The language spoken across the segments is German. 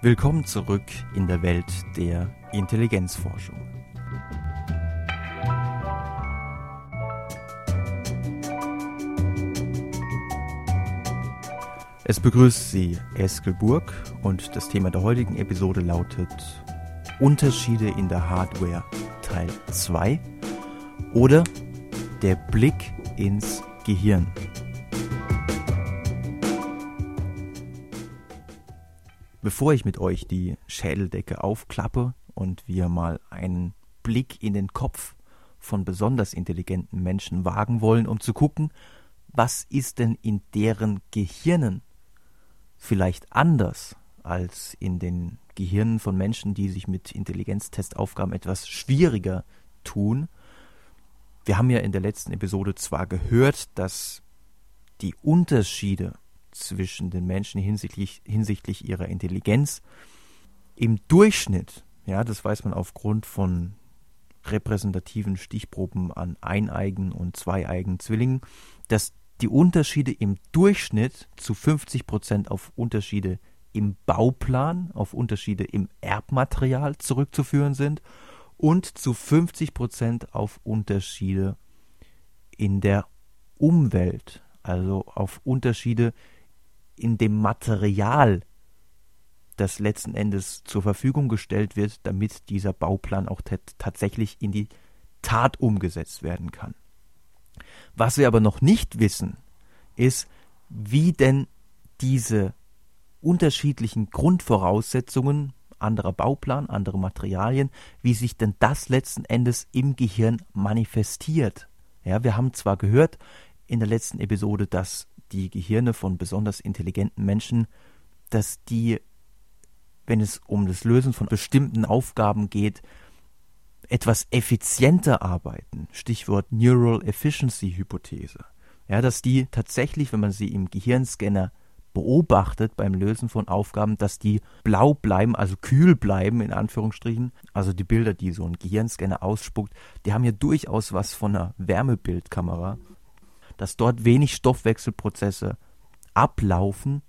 Willkommen zurück in der Welt der Intelligenzforschung. Es begrüßt Sie Eskel Burg und das Thema der heutigen Episode lautet Unterschiede in der Hardware Teil 2 oder der Blick ins Gehirn. Bevor ich mit euch die Schädeldecke aufklappe und wir mal einen Blick in den Kopf von besonders intelligenten Menschen wagen wollen, um zu gucken, was ist denn in deren Gehirnen vielleicht anders als in den Gehirnen von Menschen, die sich mit Intelligenztestaufgaben etwas schwieriger tun. Wir haben ja in der letzten Episode zwar gehört, dass die Unterschiede zwischen den Menschen hinsichtlich, hinsichtlich ihrer Intelligenz. Im Durchschnitt, ja, das weiß man aufgrund von repräsentativen Stichproben an eineigen und zweieigen Zwillingen, dass die Unterschiede im Durchschnitt zu 50 Prozent auf Unterschiede im Bauplan, auf Unterschiede im Erbmaterial zurückzuführen sind und zu 50 Prozent auf Unterschiede in der Umwelt, also auf Unterschiede in dem Material, das letzten Endes zur Verfügung gestellt wird, damit dieser Bauplan auch tatsächlich in die Tat umgesetzt werden kann. Was wir aber noch nicht wissen, ist, wie denn diese unterschiedlichen Grundvoraussetzungen, anderer Bauplan, andere Materialien, wie sich denn das letzten Endes im Gehirn manifestiert. Ja, wir haben zwar gehört in der letzten Episode, dass die Gehirne von besonders intelligenten Menschen, dass die, wenn es um das Lösen von bestimmten Aufgaben geht, etwas effizienter arbeiten. Stichwort Neural Efficiency Hypothese. Ja, dass die tatsächlich, wenn man sie im Gehirnscanner beobachtet beim Lösen von Aufgaben, dass die blau bleiben, also kühl bleiben, in Anführungsstrichen. Also die Bilder, die so ein Gehirnscanner ausspuckt, die haben ja durchaus was von einer Wärmebildkamera dass dort wenig Stoffwechselprozesse ablaufen,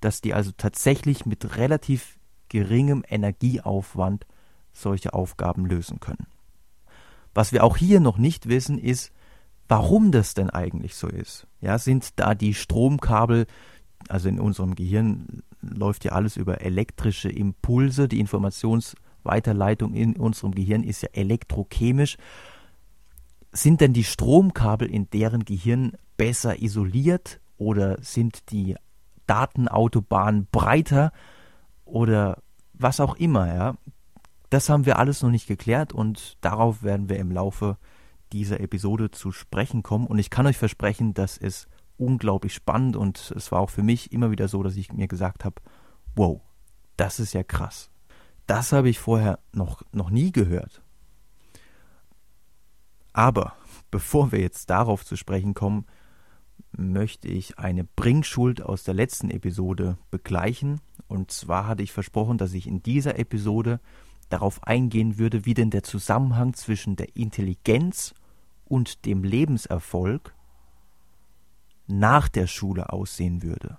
dass die also tatsächlich mit relativ geringem Energieaufwand solche Aufgaben lösen können. Was wir auch hier noch nicht wissen, ist, warum das denn eigentlich so ist. Ja, sind da die Stromkabel, also in unserem Gehirn läuft ja alles über elektrische Impulse, die Informationsweiterleitung in unserem Gehirn ist ja elektrochemisch sind denn die Stromkabel in deren Gehirn besser isoliert oder sind die Datenautobahnen breiter oder was auch immer, ja? Das haben wir alles noch nicht geklärt und darauf werden wir im Laufe dieser Episode zu sprechen kommen und ich kann euch versprechen, dass es unglaublich spannend und es war auch für mich immer wieder so, dass ich mir gesagt habe, wow, das ist ja krass. Das habe ich vorher noch, noch nie gehört. Aber bevor wir jetzt darauf zu sprechen kommen, möchte ich eine Bringschuld aus der letzten Episode begleichen. Und zwar hatte ich versprochen, dass ich in dieser Episode darauf eingehen würde, wie denn der Zusammenhang zwischen der Intelligenz und dem Lebenserfolg nach der Schule aussehen würde.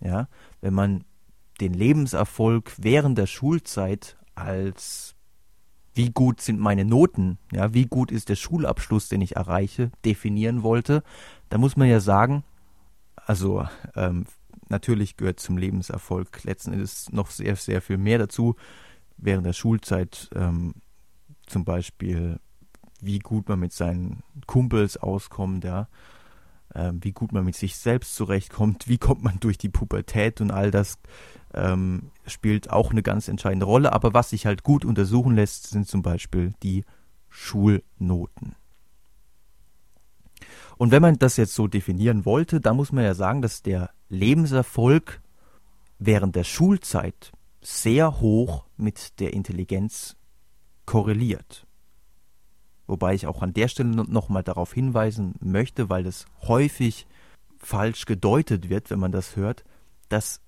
Ja, wenn man den Lebenserfolg während der Schulzeit als wie gut sind meine Noten, ja, wie gut ist der Schulabschluss, den ich erreiche, definieren wollte, da muss man ja sagen, also ähm, natürlich gehört zum Lebenserfolg letzten Endes noch sehr, sehr viel mehr dazu. Während der Schulzeit ähm, zum Beispiel, wie gut man mit seinen Kumpels auskommt, ja, äh, wie gut man mit sich selbst zurechtkommt, wie kommt man durch die Pubertät und all das ähm, spielt auch eine ganz entscheidende Rolle. Aber was sich halt gut untersuchen lässt, sind zum Beispiel die Schulnoten. Und wenn man das jetzt so definieren wollte, dann muss man ja sagen, dass der Lebenserfolg während der Schulzeit sehr hoch mit der Intelligenz korreliert. Wobei ich auch an der Stelle nochmal darauf hinweisen möchte, weil das häufig falsch gedeutet wird, wenn man das hört, dass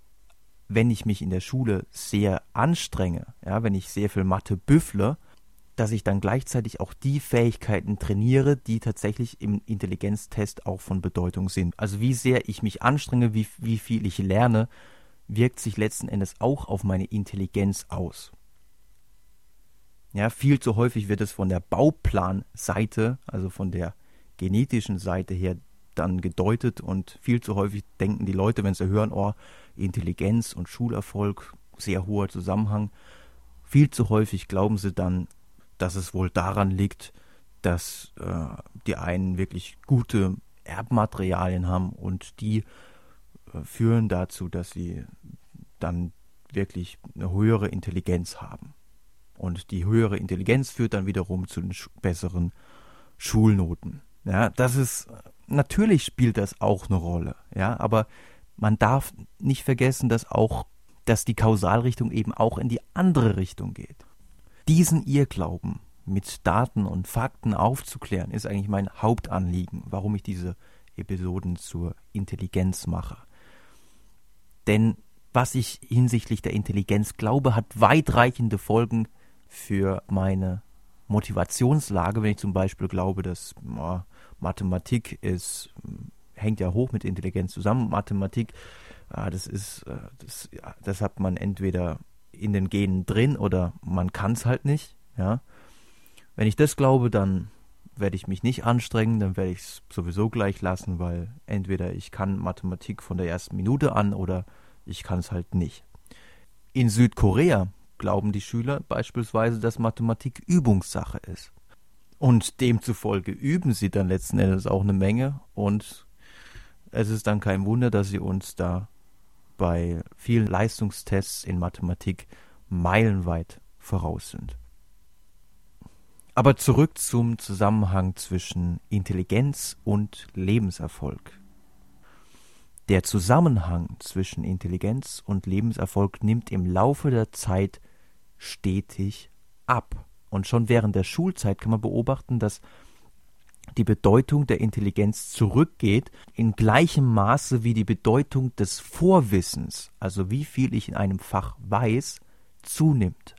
wenn ich mich in der Schule sehr anstrenge, ja, wenn ich sehr viel Mathe büffle, dass ich dann gleichzeitig auch die Fähigkeiten trainiere, die tatsächlich im Intelligenztest auch von Bedeutung sind. Also wie sehr ich mich anstrenge, wie, wie viel ich lerne, wirkt sich letzten Endes auch auf meine Intelligenz aus. Ja, viel zu häufig wird es von der Bauplanseite, also von der genetischen Seite her dann gedeutet und viel zu häufig denken die Leute, wenn sie hören, oh, Intelligenz und Schulerfolg, sehr hoher Zusammenhang, viel zu häufig glauben sie dann, dass es wohl daran liegt, dass äh, die einen wirklich gute Erbmaterialien haben und die äh, führen dazu, dass sie dann wirklich eine höhere Intelligenz haben. Und die höhere Intelligenz führt dann wiederum zu den besseren Schulnoten. Ja, das ist natürlich spielt das auch eine Rolle, ja, aber man darf nicht vergessen, dass auch dass die Kausalrichtung eben auch in die andere Richtung geht. Diesen Irrglauben mit Daten und Fakten aufzuklären, ist eigentlich mein Hauptanliegen, warum ich diese Episoden zur Intelligenz mache. Denn was ich hinsichtlich der Intelligenz glaube, hat weitreichende Folgen für meine Motivationslage, wenn ich zum Beispiel glaube, dass oh, Mathematik ist, hängt ja hoch mit Intelligenz zusammen. Mathematik, ah, das ist, äh, das, das hat man entweder in den Genen drin oder man kann es halt nicht. Ja, wenn ich das glaube, dann werde ich mich nicht anstrengen, dann werde ich es sowieso gleich lassen, weil entweder ich kann Mathematik von der ersten Minute an oder ich kann es halt nicht. In Südkorea glauben die Schüler beispielsweise, dass Mathematik Übungssache ist. Und demzufolge üben sie dann letzten Endes auch eine Menge und es ist dann kein Wunder, dass sie uns da bei vielen Leistungstests in Mathematik meilenweit voraus sind. Aber zurück zum Zusammenhang zwischen Intelligenz und Lebenserfolg. Der Zusammenhang zwischen Intelligenz und Lebenserfolg nimmt im Laufe der Zeit stetig ab. Und schon während der Schulzeit kann man beobachten, dass die Bedeutung der Intelligenz zurückgeht in gleichem Maße wie die Bedeutung des Vorwissens, also wie viel ich in einem Fach weiß, zunimmt.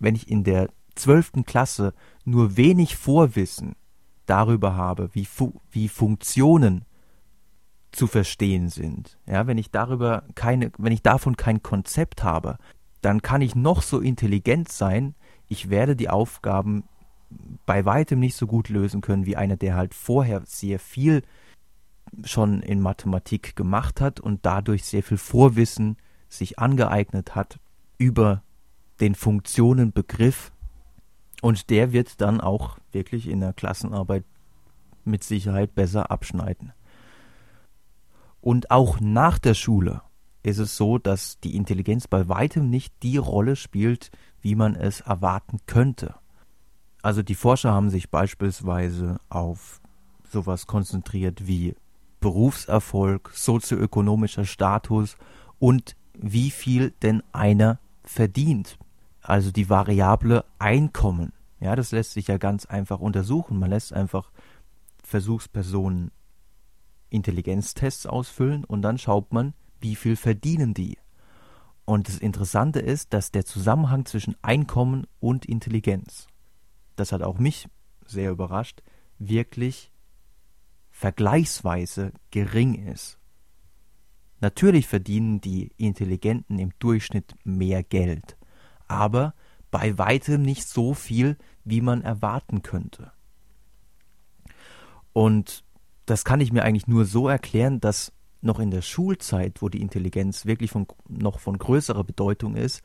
Wenn ich in der zwölften Klasse nur wenig Vorwissen darüber habe, wie, Fu wie Funktionen zu verstehen sind. Ja, wenn ich darüber keine, wenn ich davon kein Konzept habe, dann kann ich noch so intelligent sein, ich werde die Aufgaben bei weitem nicht so gut lösen können wie einer, der halt vorher sehr viel schon in Mathematik gemacht hat und dadurch sehr viel Vorwissen sich angeeignet hat über den Funktionenbegriff und der wird dann auch wirklich in der Klassenarbeit mit Sicherheit besser abschneiden. Und auch nach der Schule ist es so, dass die Intelligenz bei weitem nicht die Rolle spielt, wie man es erwarten könnte. Also die Forscher haben sich beispielsweise auf sowas konzentriert wie Berufserfolg, sozioökonomischer Status und wie viel denn einer verdient. Also die Variable Einkommen. Ja, das lässt sich ja ganz einfach untersuchen. Man lässt einfach Versuchspersonen Intelligenztests ausfüllen und dann schaut man, wie viel verdienen die. Und das Interessante ist, dass der Zusammenhang zwischen Einkommen und Intelligenz, das hat auch mich sehr überrascht, wirklich vergleichsweise gering ist. Natürlich verdienen die Intelligenten im Durchschnitt mehr Geld, aber bei weitem nicht so viel, wie man erwarten könnte. Und das kann ich mir eigentlich nur so erklären, dass noch in der Schulzeit, wo die Intelligenz wirklich von, noch von größerer Bedeutung ist,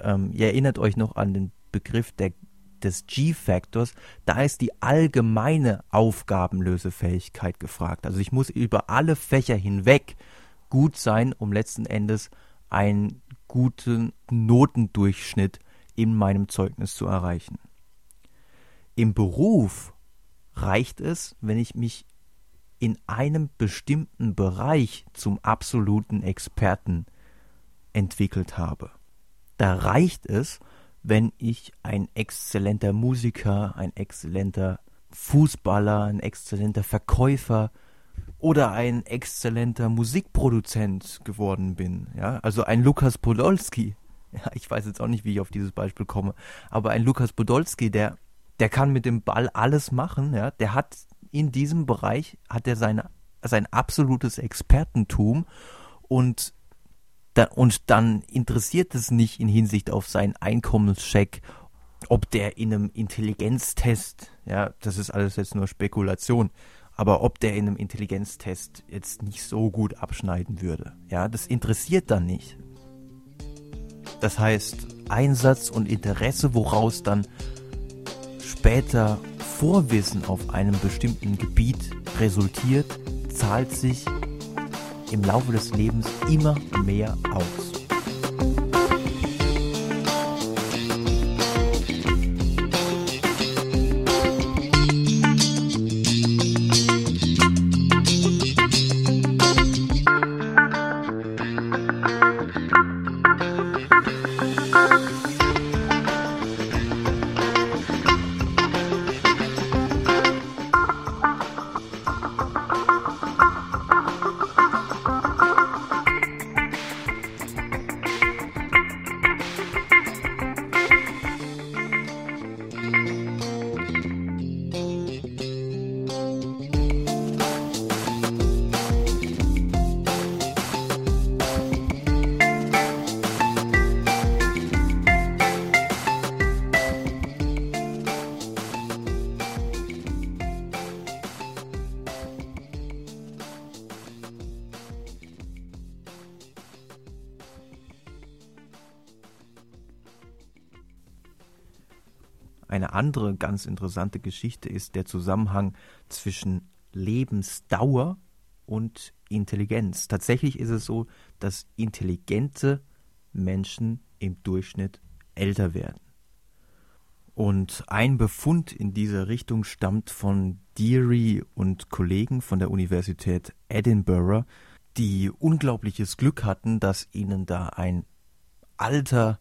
ähm, ihr erinnert euch noch an den Begriff der, des G-Faktors, da ist die allgemeine Aufgabenlösefähigkeit gefragt. Also ich muss über alle Fächer hinweg gut sein, um letzten Endes einen guten Notendurchschnitt in meinem Zeugnis zu erreichen. Im Beruf reicht es, wenn ich mich in einem bestimmten Bereich zum absoluten Experten entwickelt habe. Da reicht es, wenn ich ein exzellenter Musiker, ein exzellenter Fußballer, ein exzellenter Verkäufer oder ein exzellenter Musikproduzent geworden bin. Ja, also ein Lukas Podolski. Ja, ich weiß jetzt auch nicht, wie ich auf dieses Beispiel komme, aber ein Lukas Podolski, der, der kann mit dem Ball alles machen. Ja, der hat in diesem Bereich hat er seine, sein absolutes Expertentum und Da, und dann interessiert es nicht in Hinsicht auf seinen Einkommenscheck, ob der in einem Intelligenztest, ja, das ist alles jetzt nur Spekulation, aber ob der in einem Intelligenztest jetzt nicht so gut abschneiden würde, ja, das interessiert dann nicht. Das heißt, Einsatz und Interesse, woraus dann später Vorwissen auf einem bestimmten Gebiet resultiert, zahlt sich im Laufe des Lebens immer mehr aus. Andere ganz interessante Geschichte ist der Zusammenhang zwischen Lebensdauer und Intelligenz. Tatsächlich ist es so, dass intelligente Menschen im Durchschnitt älter werden. Und ein Befund in dieser Richtung stammt von Deary und Kollegen von der Universität Edinburgh, die unglaubliches Glück hatten, dass ihnen da ein alter,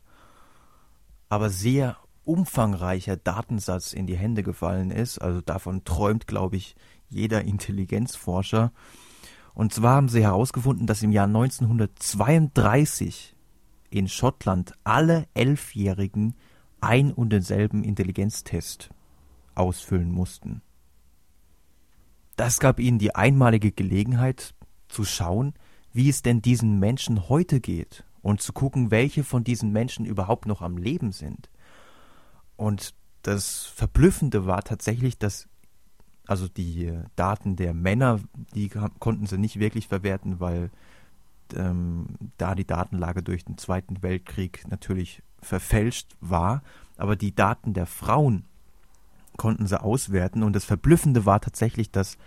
aber sehr umfangreicher Datensatz in die Hände gefallen ist. Also davon träumt, glaube ich, jeder Intelligenzforscher. Und zwar haben sie herausgefunden, dass im Jahr 1932 in Schottland alle Elfjährigen ein und denselben Intelligenztest ausfüllen mussten. Das gab ihnen die einmalige Gelegenheit zu schauen, wie es denn diesen Menschen heute geht und zu gucken, welche von diesen Menschen überhaupt noch am Leben sind. Und das Verblüffende war tatsächlich, dass also die Daten der Männer, die konnten sie nicht wirklich verwerten, weil ähm, da die Datenlage durch den Zweiten Weltkrieg natürlich verfälscht war. Aber die Daten der Frauen konnten sie auswerten. Und das Verblüffende war tatsächlich, dass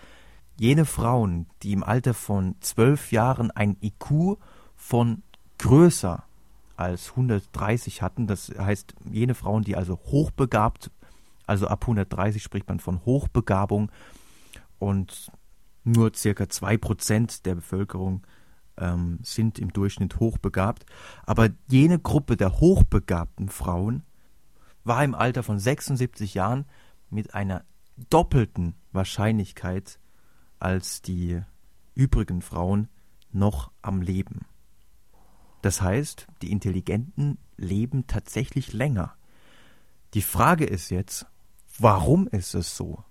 jene Frauen, die im Alter von zwölf Jahren ein IQ von größer als 130 hatten. Das heißt, jene Frauen, die also hochbegabt, also ab 130 spricht man von Hochbegabung und nur circa 2% der Bevölkerung ähm, sind im Durchschnitt hochbegabt. Aber jene Gruppe der hochbegabten Frauen war im Alter von 76 Jahren mit einer doppelten Wahrscheinlichkeit als die übrigen Frauen noch am Leben. Das heißt, die Intelligenten leben tatsächlich länger. Die Frage ist jetzt, warum ist es so?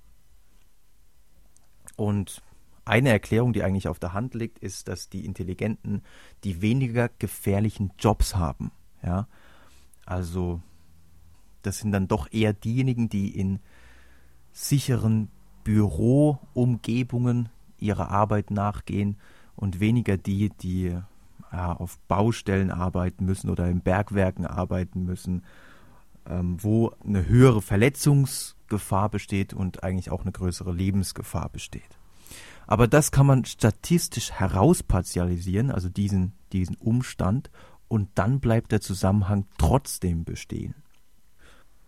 Und eine Erklärung, die eigentlich auf der Hand liegt, ist, dass die Intelligenten die weniger gefährlichen Jobs haben. Ja, also das sind dann doch eher diejenigen, die in sicheren Büroumgebungen ihrer Arbeit nachgehen und weniger die, die ja, auf Baustellen arbeiten müssen oder in Bergwerken arbeiten müssen, ähm, wo eine höhere Verletzungsgefahr besteht und eigentlich auch eine größere Lebensgefahr besteht. Aber das kann man statistisch herauspartialisieren, also diesen, diesen Umstand, und dann bleibt der Zusammenhang trotzdem bestehen.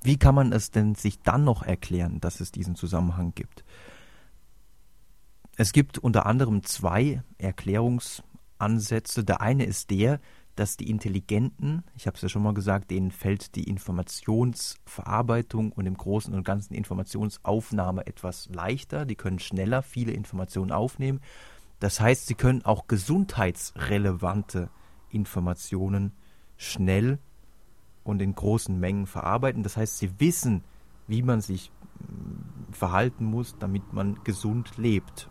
Wie kann man es denn sich dann noch erklären, dass es diesen Zusammenhang gibt? Es gibt unter anderem zwei Erklärungs- Ansätze. Der eine ist der, dass die Intelligenten, ich habe es ja schon mal gesagt, denen fällt die Informationsverarbeitung und im Großen und Ganzen Informationsaufnahme etwas leichter. Die können schneller viele Informationen aufnehmen. Das heißt, sie können auch gesundheitsrelevante Informationen schnell und in großen Mengen verarbeiten. Das heißt, sie wissen, wie man sich hm, verhalten muss, damit man gesund lebt.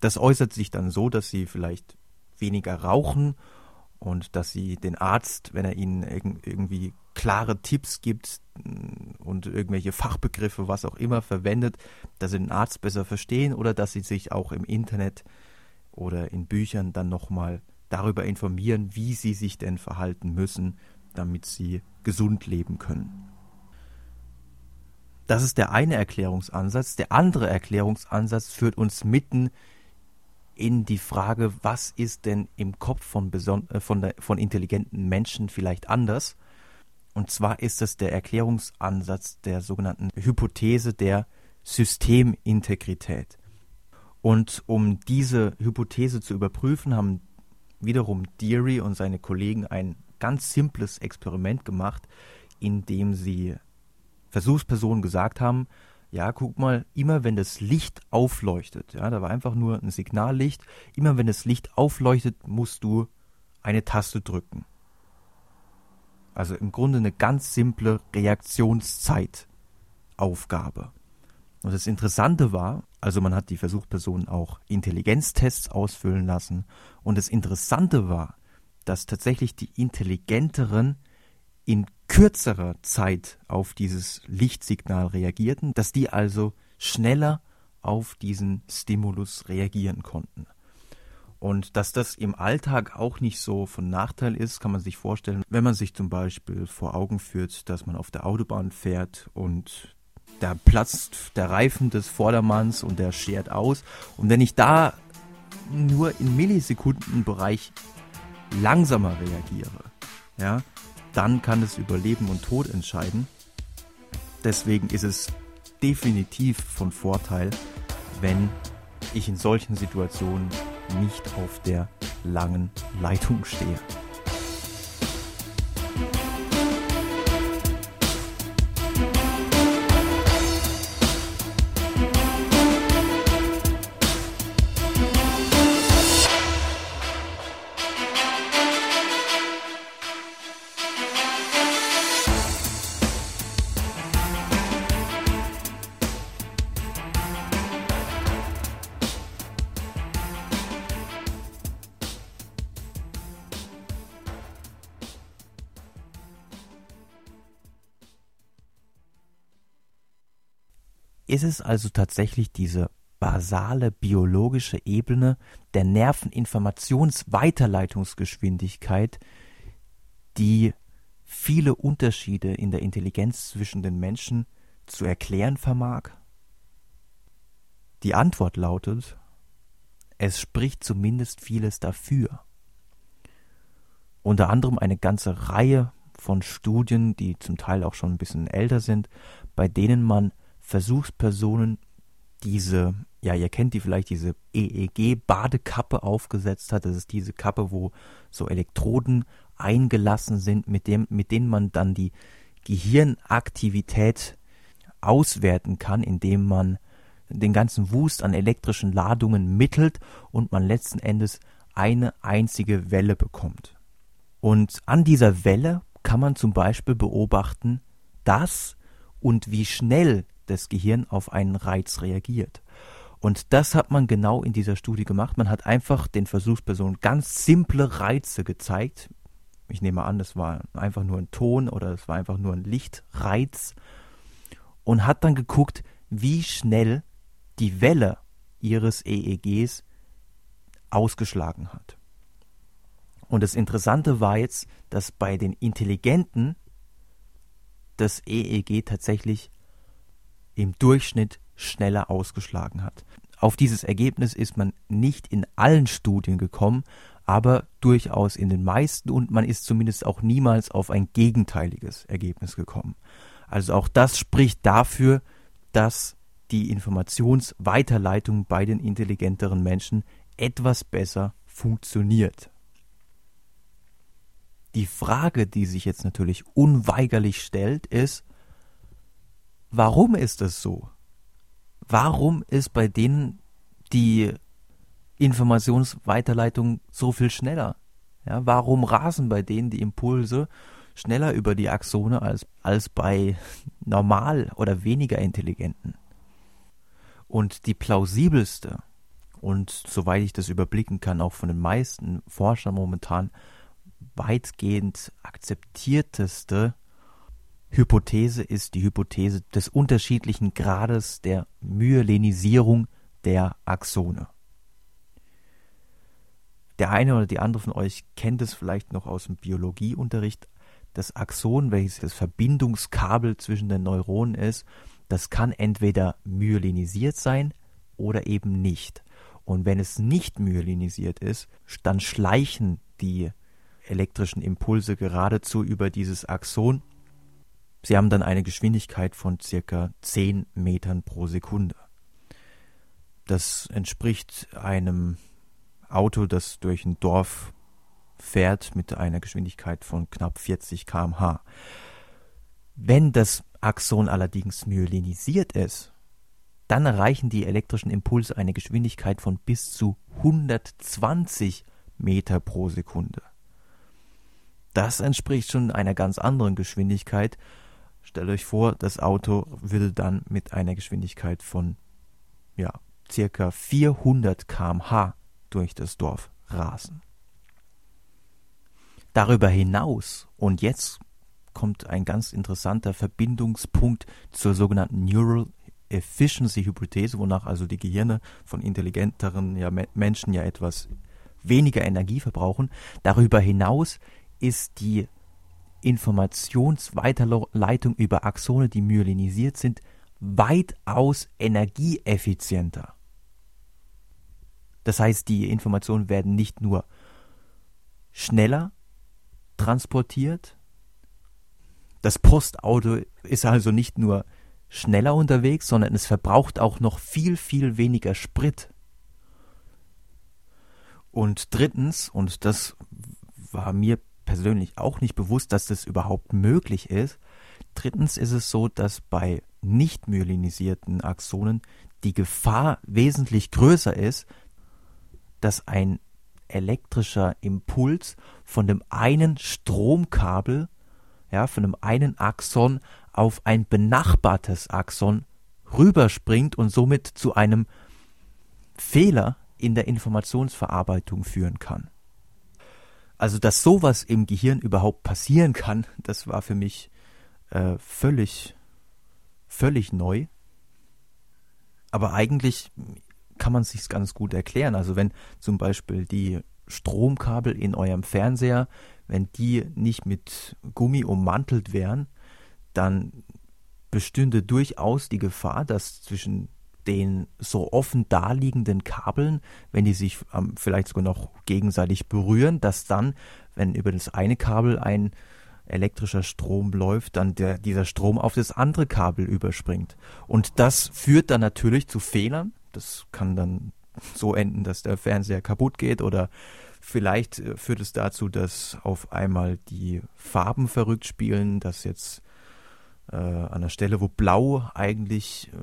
Das äußert sich dann so, dass sie vielleicht weniger rauchen und dass sie den Arzt, wenn er ihnen irgendwie klare Tipps gibt mm, und irgendwelche Fachbegriffe, was auch immer verwendet, dass sie den Arzt besser verstehen oder dass sie sich auch im Internet oder in Büchern dann nochmal darüber informieren, wie sie sich denn verhalten müssen, damit sie gesund leben können. Das ist der eine Erklärungsansatz. Der andere Erklärungsansatz führt uns mitten in die Frage, was ist denn im Kopf von, äh, von, der, von intelligenten Menschen vielleicht anders? Und zwar ist es der Erklärungsansatz der sogenannten Hypothese der Systemintegrität. Und um diese Hypothese zu überprüfen, haben wiederum Deary und seine Kollegen ein ganz simples Experiment gemacht, in dem sie Versuchspersonen gesagt haben, ja, guck mal, immer wenn das Licht aufleuchtet, ja, da war einfach nur ein Signallicht, immer wenn das Licht aufleuchtet, musst du eine Taste drücken. Also im Grunde eine ganz simple Reaktionszeitaufgabe. Und das Interessante war, also man hat die Versuchspersonen auch Intelligenztests ausfüllen lassen. Und das Interessante war, dass tatsächlich die Intelligenteren in kürzerer Zeit auf dieses Lichtsignal reagierten, dass die also schneller auf diesen Stimulus reagieren konnten. Und dass das im Alltag auch nicht so von Nachteil ist, kann man sich vorstellen, wenn man sich zum Beispiel vor Augen führt, dass man auf der Autobahn fährt und da platzt der Reifen des Vordermanns und der schert aus. Und wenn ich da nur im Millisekundenbereich langsamer reagiere, ja, dann kann es über Leben und Tod entscheiden. Deswegen ist es definitiv von Vorteil, wenn ich in solchen Situationen nicht auf der langen Leitung stehe. Ist es also tatsächlich diese basale biologische Ebene der Nerveninformationsweiterleitungsgeschwindigkeit, die viele Unterschiede in der Intelligenz zwischen den Menschen zu erklären vermag? Die Antwort lautet, es spricht zumindest vieles dafür. Unter anderem eine ganze Reihe von Studien, die zum Teil auch schon ein bisschen älter sind, bei denen man Versuchspersonen diese, ja, ihr kennt die vielleicht, diese EEG-Badekappe aufgesetzt hat. Das ist diese Kappe, wo so Elektroden eingelassen sind, mit, dem, mit denen man dann die Gehirnaktivität auswerten kann, indem man den ganzen Wust an elektrischen Ladungen mittelt und man letzten Endes eine einzige Welle bekommt. Und an dieser Welle kann man zum Beispiel beobachten, dass und wie schnell das Gehirn auf einen Reiz reagiert. Und das hat man genau in dieser Studie gemacht. Man hat einfach den Versuchspersonen ganz simple Reize gezeigt. Ich nehme an, das war einfach nur ein Ton oder es war einfach nur ein Lichtreiz. Und hat dann geguckt, wie schnell die Welle ihres EEGs ausgeschlagen hat. Und das Interessante war jetzt, dass bei den Intelligenten das EEG tatsächlich im Durchschnitt schneller ausgeschlagen hat. Auf dieses Ergebnis ist man nicht in allen Studien gekommen, aber durchaus in den meisten und man ist zumindest auch niemals auf ein gegenteiliges Ergebnis gekommen. Also auch das spricht dafür, dass die Informationsweiterleitung bei den intelligenteren Menschen etwas besser funktioniert. Die Frage, die sich jetzt natürlich unweigerlich stellt, ist, Warum ist es so? Warum ist bei denen die Informationsweiterleitung so viel schneller? Ja, warum rasen bei denen die Impulse schneller über die Axone als, als bei normal oder weniger intelligenten? Und die plausibelste und soweit ich das überblicken kann, auch von den meisten Forschern momentan weitgehend akzeptierteste Hypothese ist die Hypothese des unterschiedlichen Grades der Myelinisierung der Axone. Der eine oder die andere von euch kennt es vielleicht noch aus dem Biologieunterricht. Das Axon, welches das Verbindungskabel zwischen den Neuronen ist, das kann entweder myelinisiert sein oder eben nicht. Und wenn es nicht myelinisiert ist, dann schleichen die elektrischen Impulse geradezu über dieses Axon. Sie haben dann eine Geschwindigkeit von circa 10 Metern pro Sekunde. Das entspricht einem Auto, das durch ein Dorf fährt mit einer Geschwindigkeit von knapp 40 km/h. Wenn das Axon allerdings myelinisiert ist, dann erreichen die elektrischen Impulse eine Geschwindigkeit von bis zu 120 Meter pro Sekunde. Das entspricht schon einer ganz anderen Geschwindigkeit. Stellt euch vor, das Auto würde dann mit einer Geschwindigkeit von ja, circa 400 km/h durch das Dorf rasen. Darüber hinaus, und jetzt kommt ein ganz interessanter Verbindungspunkt zur sogenannten Neural Efficiency Hypothese, wonach also die Gehirne von intelligenteren ja, Menschen ja etwas weniger Energie verbrauchen. Darüber hinaus ist die Informationsweiterleitung über Axone, die myelinisiert sind, weitaus energieeffizienter. Das heißt, die Informationen werden nicht nur schneller transportiert, das Postauto ist also nicht nur schneller unterwegs, sondern es verbraucht auch noch viel, viel weniger Sprit. Und drittens, und das war mir persönlich auch nicht bewusst, dass das überhaupt möglich ist, drittens ist es so, dass bei nicht myelinisierten Axonen die Gefahr wesentlich größer ist, dass ein elektrischer Impuls von dem einen Stromkabel, ja, von dem einen Axon auf ein benachbartes Axon rüberspringt und somit zu einem Fehler in der Informationsverarbeitung führen kann. Also, dass sowas im Gehirn überhaupt passieren kann, das war für mich äh, völlig, völlig neu. Aber eigentlich kann man sich ganz gut erklären. Also wenn zum Beispiel die Stromkabel in eurem Fernseher, wenn die nicht mit Gummi ummantelt wären, dann bestünde durchaus die Gefahr, dass zwischen den so offen daliegenden Kabeln, wenn die sich ähm, vielleicht sogar noch gegenseitig berühren, dass dann, wenn über das eine Kabel ein elektrischer Strom läuft, dann der, dieser Strom auf das andere Kabel überspringt. Und das führt dann natürlich zu Fehlern. Das kann dann so enden, dass der Fernseher kaputt geht oder vielleicht äh, führt es dazu, dass auf einmal die Farben verrückt spielen, dass jetzt äh, an der Stelle, wo blau eigentlich äh,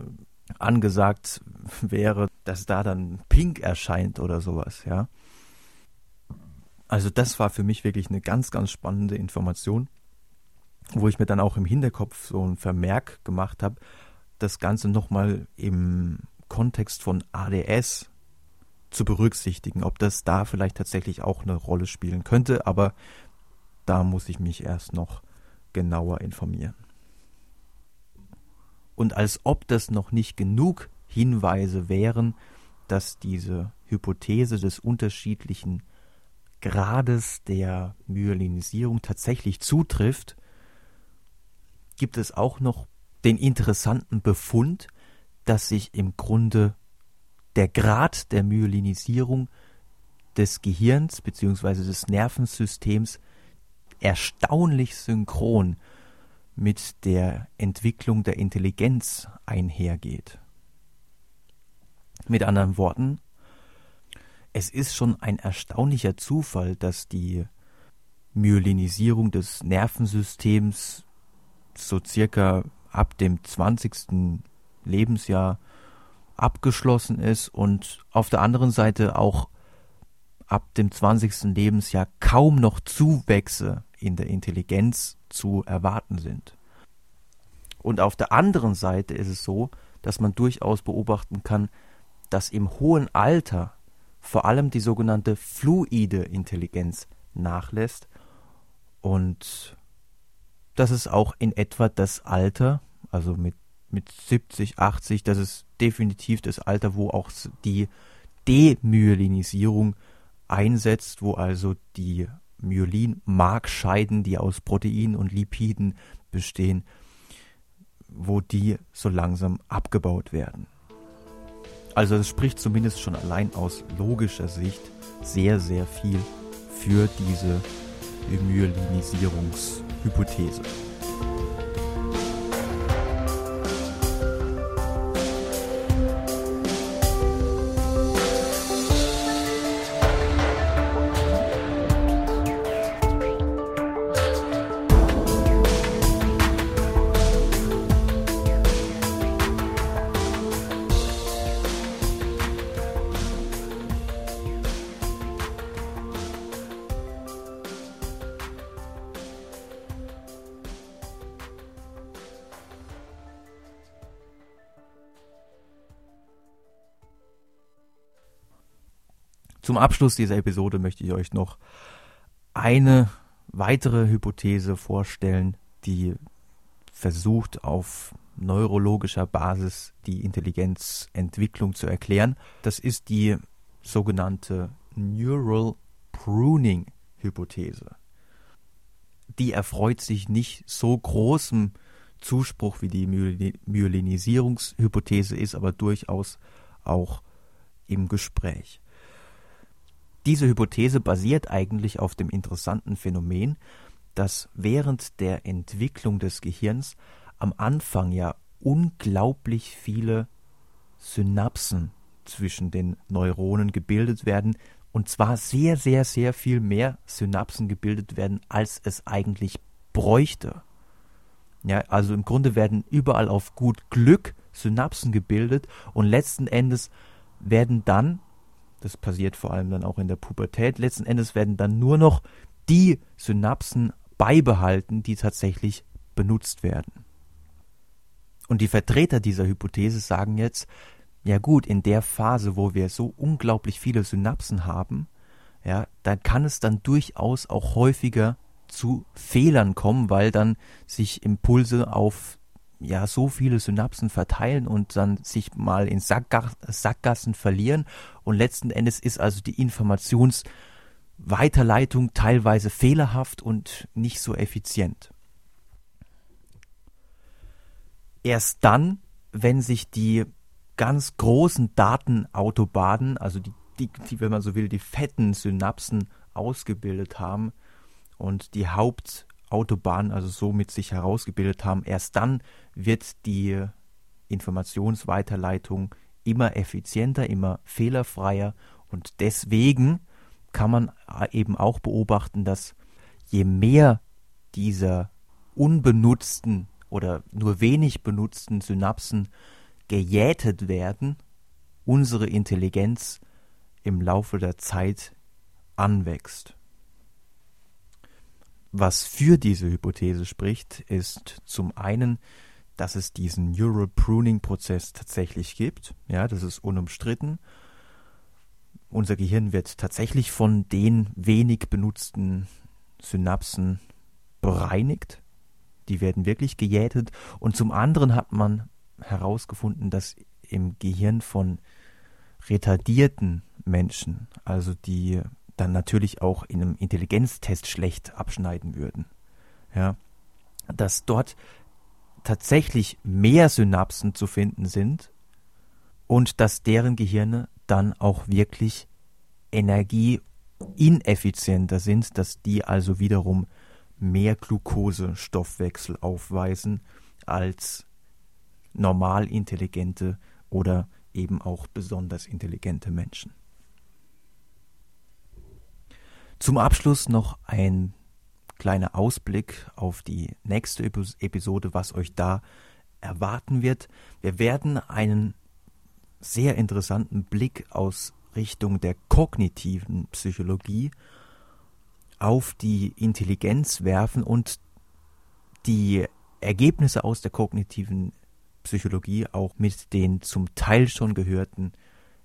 angesagt wäre, dass da dann pink erscheint oder sowas, ja. Also das war für mich wirklich eine ganz, ganz spannende Information, wo ich mir dann auch im Hinterkopf so ein Vermerk gemacht habe, das Ganze nochmal im Kontext von ADS zu berücksichtigen, ob das da vielleicht tatsächlich auch eine Rolle spielen könnte, aber da muss ich mich erst noch genauer informieren. Und als ob das noch nicht genug Hinweise wären, dass diese Hypothese des unterschiedlichen Grades der Myelinisierung tatsächlich zutrifft, gibt es auch noch den interessanten Befund, dass sich im Grunde der Grad der Myelinisierung des Gehirns bzw. des Nervensystems erstaunlich synchron mit der Entwicklung der Intelligenz einhergeht. Mit anderen Worten, es ist schon ein erstaunlicher Zufall, dass die Myelinisierung des Nervensystems so circa ab dem 20. Lebensjahr abgeschlossen ist und auf der anderen Seite auch ab dem 20. Lebensjahr kaum noch Zuwächse in der Intelligenz zu erwarten sind. Und auf der anderen Seite ist es so, dass man durchaus beobachten kann, dass im hohen Alter vor allem die sogenannte fluide Intelligenz nachlässt Und das ist auch in etwa das Alter, also mit, mit 70, 80, das ist definitiv das Alter, wo auch die Demyelinisierung einsetzt, wo also die Myelin-Markscheiden, die aus Proteinen und Lipiden bestehen, wo die so langsam abgebaut werden. Also es spricht zumindest schon allein aus logischer Sicht sehr, sehr viel für diese Myelinisierungshypothese. Abschluss dieser Episode möchte ich euch noch eine weitere Hypothese vorstellen, die versucht auf neurologischer Basis die Intelligenzentwicklung zu erklären. Das ist die sogenannte Neural Pruning Hypothese. Die erfreut sich nicht so großem Zuspruch wie die Myelinisierungshypothese ist, aber durchaus auch im Gespräch. Diese Hypothese basiert eigentlich auf dem interessanten Phänomen, dass während der Entwicklung des Gehirns am Anfang ja unglaublich viele Synapsen zwischen den Neuronen gebildet werden, und zwar sehr, sehr, sehr viel mehr Synapsen gebildet werden, als es eigentlich bräuchte. Ja, also im Grunde werden überall auf gut Glück Synapsen gebildet und letzten Endes werden dann das passiert vor allem dann auch in der Pubertät. Letzten Endes werden dann nur noch die Synapsen beibehalten, die tatsächlich benutzt werden. Und die Vertreter dieser Hypothese sagen jetzt, ja gut, in der Phase, wo wir so unglaublich viele Synapsen haben, ja, da kann es dann durchaus auch häufiger zu Fehlern kommen, weil dann sich Impulse auf ja so viele Synapsen verteilen und dann sich mal in Sackgassen verlieren und letzten Endes ist also die Informationsweiterleitung teilweise fehlerhaft und nicht so effizient. Erst dann, wenn sich die ganz großen Datenautobahnen, also die, die, die, wenn man so will, die fetten Synapsen ausgebildet haben und die Haupt Autobahnen also so mit sich herausgebildet haben, erst dann wird die Informationsweiterleitung immer effizienter, immer fehlerfreier und deswegen kann man eben auch beobachten, dass je mehr dieser unbenutzten oder nur wenig benutzten Synapsen gejätet werden, unsere Intelligenz im Laufe der Zeit anwächst. Was für diese Hypothese spricht, ist zum einen, dass es diesen Neural Pruning Prozess tatsächlich gibt. Ja, das ist unumstritten. Unser Gehirn wird tatsächlich von den wenig benutzten Synapsen bereinigt. Die werden wirklich gejätet. Und zum anderen hat man herausgefunden, dass im Gehirn von retardierten Menschen, also die dann natürlich auch in einem Intelligenztest schlecht abschneiden würden. Ja, dass dort tatsächlich mehr Synapsen zu finden sind und dass deren Gehirne dann auch wirklich energieineffizienter sind, dass die also wiederum mehr Glukosestoffwechsel aufweisen als normal intelligente oder eben auch besonders intelligente Menschen. Zum Abschluss noch ein kleiner Ausblick auf die nächste Episode, was euch da erwarten wird. Wir werden einen sehr interessanten Blick aus Richtung der kognitiven Psychologie auf die Intelligenz werfen und die Ergebnisse aus der kognitiven Psychologie auch mit den zum Teil schon gehörten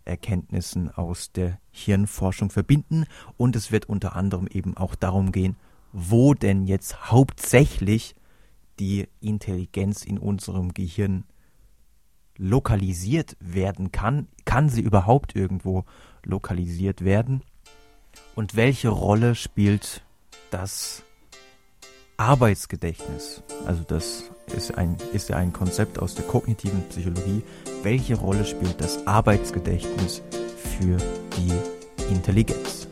Erkenntnissen aus der Hirnforschung verbinden und es wird unter anderem eben auch darum gehen, wo denn jetzt hauptsächlich die Intelligenz in unserem Gehirn lokalisiert werden kann. Kann sie überhaupt irgendwo lokalisiert werden? Und welche Rolle spielt das Arbeitsgedächtnis? Also das ist, ein, ist ja ein Konzept aus der kognitiven Psychologie. Welche Rolle spielt das Arbeitsgedächtnis für die Intelligenz?